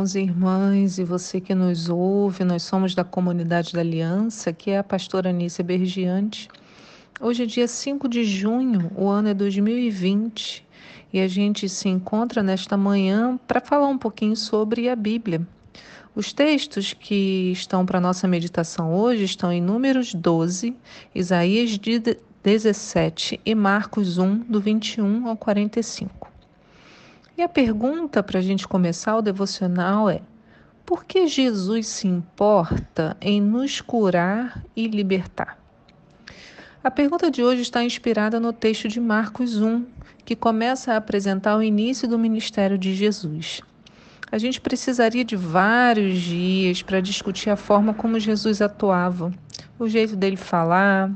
irmãos e irmãs, e você que nos ouve, nós somos da comunidade da Aliança, que é a pastora Anícia Bergiante. Hoje é dia 5 de junho, o ano é 2020, e a gente se encontra nesta manhã para falar um pouquinho sobre a Bíblia. Os textos que estão para nossa meditação hoje estão em Números 12, Isaías 17 e Marcos 1, do 21 ao 45. E a pergunta para a gente começar o devocional é: por que Jesus se importa em nos curar e libertar? A pergunta de hoje está inspirada no texto de Marcos 1, que começa a apresentar o início do ministério de Jesus. A gente precisaria de vários dias para discutir a forma como Jesus atuava, o jeito dele falar,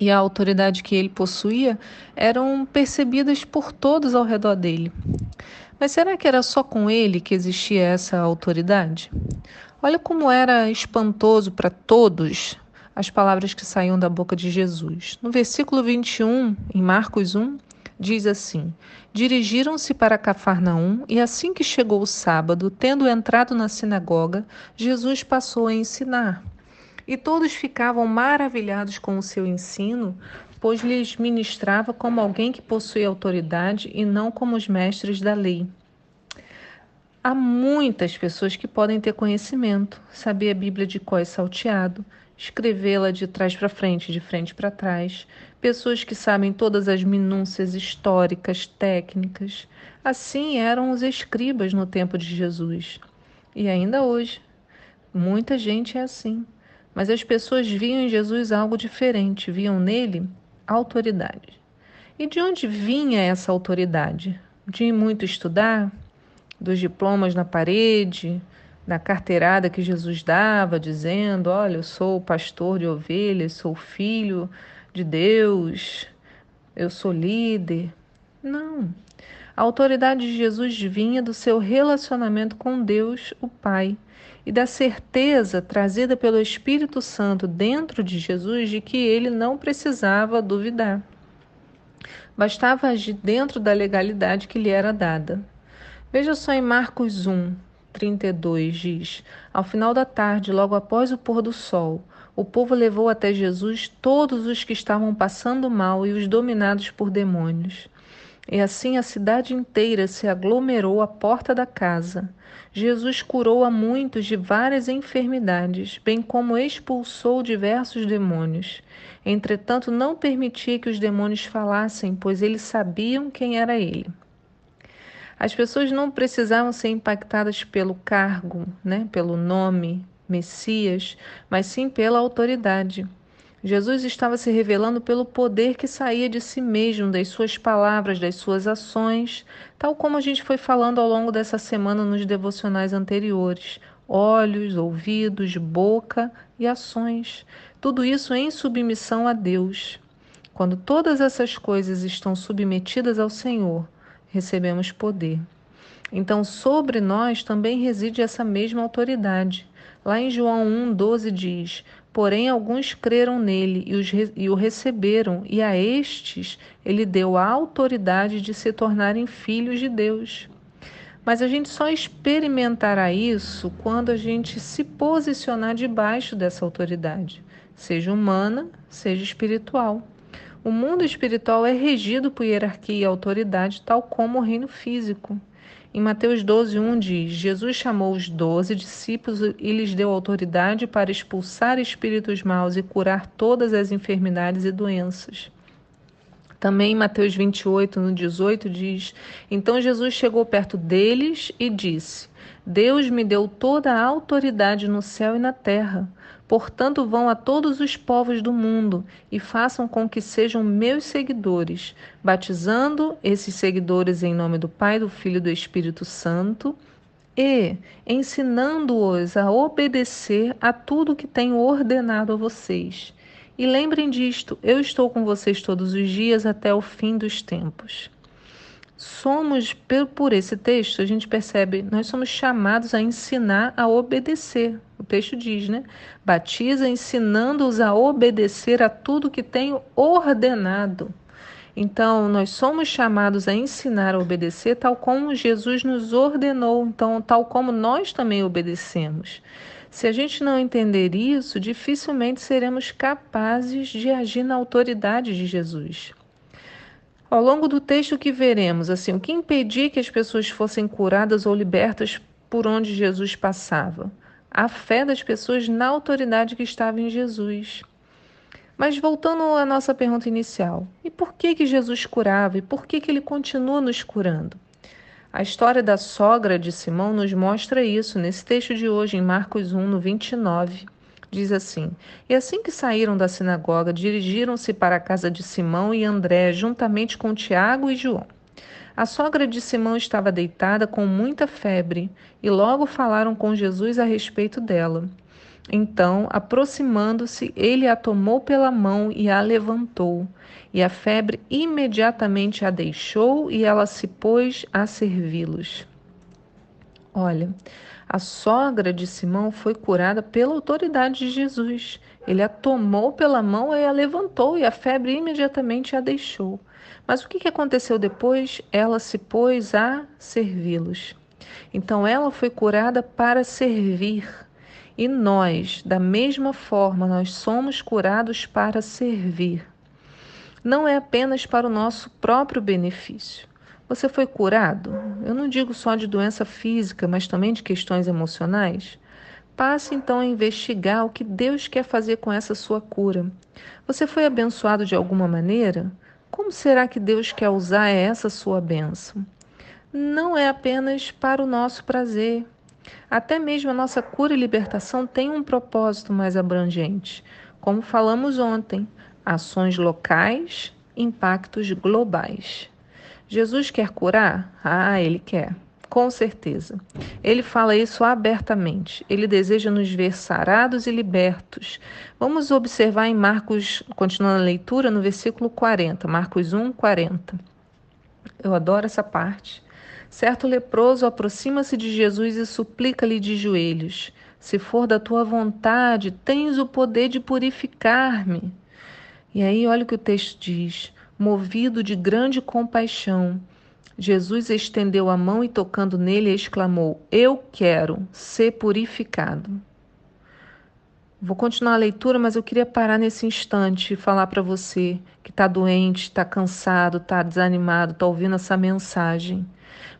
e a autoridade que ele possuía eram percebidas por todos ao redor dele. Mas será que era só com ele que existia essa autoridade? Olha como era espantoso para todos as palavras que saíam da boca de Jesus. No versículo 21, em Marcos 1, diz assim: Dirigiram-se para Cafarnaum, e assim que chegou o sábado, tendo entrado na sinagoga, Jesus passou a ensinar. E todos ficavam maravilhados com o seu ensino, pois lhes ministrava como alguém que possui autoridade e não como os mestres da lei. Há muitas pessoas que podem ter conhecimento, saber a Bíblia de có e salteado, escrevê-la de trás para frente, de frente para trás, pessoas que sabem todas as minúcias históricas, técnicas. Assim eram os escribas no tempo de Jesus. E ainda hoje, muita gente é assim. Mas as pessoas viam em Jesus algo diferente, viam nele autoridade. E de onde vinha essa autoridade? De muito estudar, dos diplomas na parede, da carteirada que Jesus dava, dizendo: Olha, eu sou pastor de ovelhas, sou filho de Deus, eu sou líder. Não. A autoridade de Jesus vinha do seu relacionamento com Deus, o Pai e da certeza trazida pelo Espírito Santo dentro de Jesus de que ele não precisava duvidar. Bastava agir dentro da legalidade que lhe era dada. Veja só em Marcos 1, 32 diz: Ao final da tarde, logo após o pôr do sol, o povo levou até Jesus todos os que estavam passando mal e os dominados por demônios. E assim a cidade inteira se aglomerou à porta da casa. Jesus curou a muitos de várias enfermidades, bem como expulsou diversos demônios. Entretanto, não permitia que os demônios falassem, pois eles sabiam quem era ele. As pessoas não precisavam ser impactadas pelo cargo, né, pelo nome Messias, mas sim pela autoridade. Jesus estava se revelando pelo poder que saía de si mesmo, das suas palavras, das suas ações, tal como a gente foi falando ao longo dessa semana nos devocionais anteriores. Olhos, ouvidos, boca e ações. Tudo isso em submissão a Deus. Quando todas essas coisas estão submetidas ao Senhor, recebemos poder. Então, sobre nós também reside essa mesma autoridade. Lá em João 1,12 diz: Porém, alguns creram nele e, os, e, o receberam, e a estes ele deu a autoridade de se tornarem filhos de Deus. Mas a gente só experimentará isso quando a gente se posicionar debaixo dessa autoridade, seja humana, seja espiritual. O mundo espiritual é regido por hierarquia e autoridade, tal como o reino físico. Em Mateus 12, 1 diz: Jesus chamou os doze discípulos e lhes deu autoridade para expulsar espíritos maus e curar todas as enfermidades e doenças. Também Mateus 28, no 18, diz: Então Jesus chegou perto deles e disse: Deus me deu toda a autoridade no céu e na terra. Portanto, vão a todos os povos do mundo e façam com que sejam meus seguidores, batizando esses seguidores em nome do Pai, do Filho e do Espírito Santo e ensinando-os a obedecer a tudo que tenho ordenado a vocês. E lembrem disto: eu estou com vocês todos os dias até o fim dos tempos somos, por esse texto, a gente percebe, nós somos chamados a ensinar a obedecer. O texto diz, né? Batiza ensinando-os a obedecer a tudo que tenho ordenado. Então, nós somos chamados a ensinar a obedecer tal como Jesus nos ordenou, então, tal como nós também obedecemos. Se a gente não entender isso, dificilmente seremos capazes de agir na autoridade de Jesus. Ao longo do texto que veremos, assim, o que impedia que as pessoas fossem curadas ou libertas por onde Jesus passava? A fé das pessoas na autoridade que estava em Jesus. Mas voltando à nossa pergunta inicial, e por que que Jesus curava e por que que ele continua nos curando? A história da sogra de Simão nos mostra isso nesse texto de hoje, em Marcos 1, no 29. Diz assim: E assim que saíram da sinagoga, dirigiram-se para a casa de Simão e André, juntamente com Tiago e João. A sogra de Simão estava deitada com muita febre, e logo falaram com Jesus a respeito dela. Então, aproximando-se, ele a tomou pela mão e a levantou. E a febre imediatamente a deixou e ela se pôs a servi-los. Olha, a sogra de Simão foi curada pela autoridade de Jesus. Ele a tomou pela mão e a levantou, e a febre imediatamente a deixou. Mas o que aconteceu depois? Ela se pôs a servi-los. Então ela foi curada para servir e nós, da mesma forma, nós somos curados para servir. Não é apenas para o nosso próprio benefício. Você foi curado? Eu não digo só de doença física, mas também de questões emocionais. Passe então a investigar o que Deus quer fazer com essa sua cura. Você foi abençoado de alguma maneira? Como será que Deus quer usar essa sua bênção? Não é apenas para o nosso prazer, até mesmo a nossa cura e libertação tem um propósito mais abrangente. Como falamos ontem, ações locais, impactos globais. Jesus quer curar? Ah, ele quer. Com certeza. Ele fala isso abertamente. Ele deseja nos ver sarados e libertos. Vamos observar em Marcos, continuando a leitura, no versículo 40, Marcos 1, 40. Eu adoro essa parte. Certo leproso aproxima-se de Jesus e suplica-lhe de joelhos: Se for da tua vontade, tens o poder de purificar-me. E aí, olha o que o texto diz: Movido de grande compaixão, Jesus estendeu a mão e, tocando nele, exclamou: Eu quero ser purificado. Vou continuar a leitura, mas eu queria parar nesse instante e falar para você que está doente, está cansado, está desanimado, está ouvindo essa mensagem.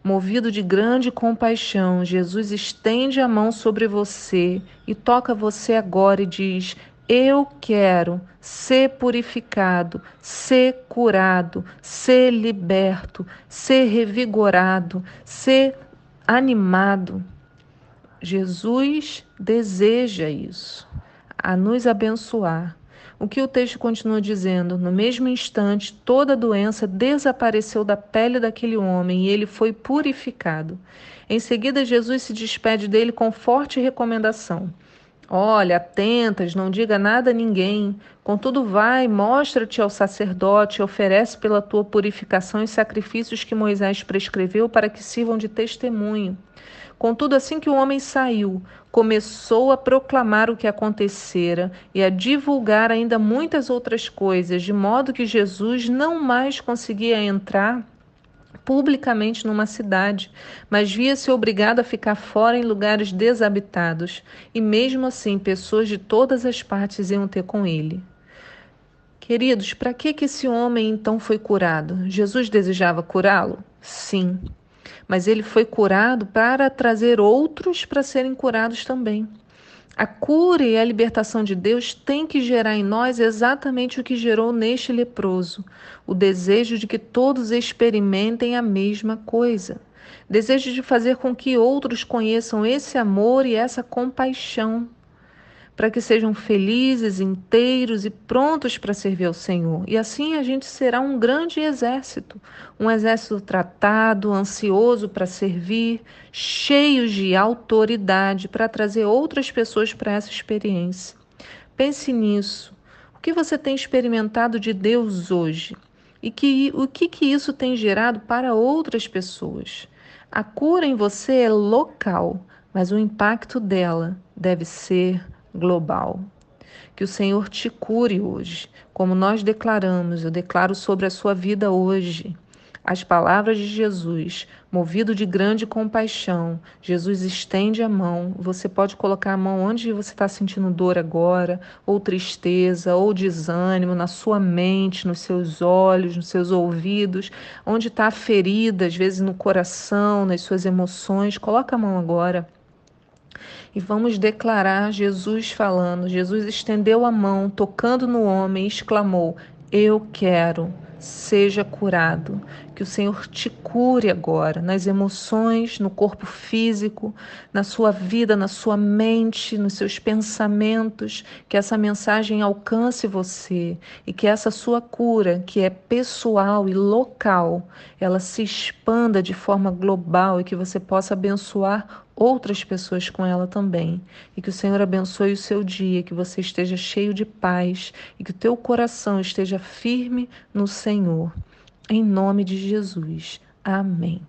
Movido de grande compaixão, Jesus estende a mão sobre você e toca você agora e diz: Eu quero ser purificado, ser curado, ser liberto, ser revigorado, ser animado. Jesus deseja isso, a nos abençoar. O que o texto continua dizendo? No mesmo instante, toda a doença desapareceu da pele daquele homem e ele foi purificado. Em seguida, Jesus se despede dele com forte recomendação. Olha, atentas, não diga nada a ninguém. Contudo, vai, mostra-te ao sacerdote, oferece pela tua purificação os sacrifícios que Moisés prescreveu para que sirvam de testemunho. Contudo, assim que o homem saiu, começou a proclamar o que acontecera e a divulgar ainda muitas outras coisas, de modo que Jesus não mais conseguia entrar publicamente numa cidade, mas via-se obrigado a ficar fora em lugares desabitados, e mesmo assim pessoas de todas as partes iam ter com ele. Queridos, para que, que esse homem então foi curado? Jesus desejava curá-lo? Sim, mas ele foi curado para trazer outros para serem curados também. A cura e a libertação de Deus tem que gerar em nós exatamente o que gerou neste leproso: o desejo de que todos experimentem a mesma coisa. Desejo de fazer com que outros conheçam esse amor e essa compaixão para que sejam felizes, inteiros e prontos para servir ao Senhor. E assim a gente será um grande exército, um exército tratado, ansioso para servir, cheios de autoridade para trazer outras pessoas para essa experiência. Pense nisso. O que você tem experimentado de Deus hoje? E que, o que, que isso tem gerado para outras pessoas? A cura em você é local, mas o impacto dela deve ser global. Que o Senhor te cure hoje, como nós declaramos, eu declaro sobre a sua vida hoje. As palavras de Jesus, movido de grande compaixão, Jesus estende a mão. Você pode colocar a mão onde você está sentindo dor agora, ou tristeza, ou desânimo, na sua mente, nos seus olhos, nos seus ouvidos, onde está a ferida, às vezes no coração, nas suas emoções. Coloca a mão agora e vamos declarar Jesus falando. Jesus estendeu a mão, tocando no homem, e exclamou: Eu quero seja curado. Que o Senhor te cure agora, nas emoções, no corpo físico, na sua vida, na sua mente, nos seus pensamentos. Que essa mensagem alcance você e que essa sua cura, que é pessoal e local, ela se expanda de forma global e que você possa abençoar outras pessoas com ela também. E que o Senhor abençoe o seu dia, que você esteja cheio de paz e que o teu coração esteja firme no Senhor. Em nome de Jesus. Amém.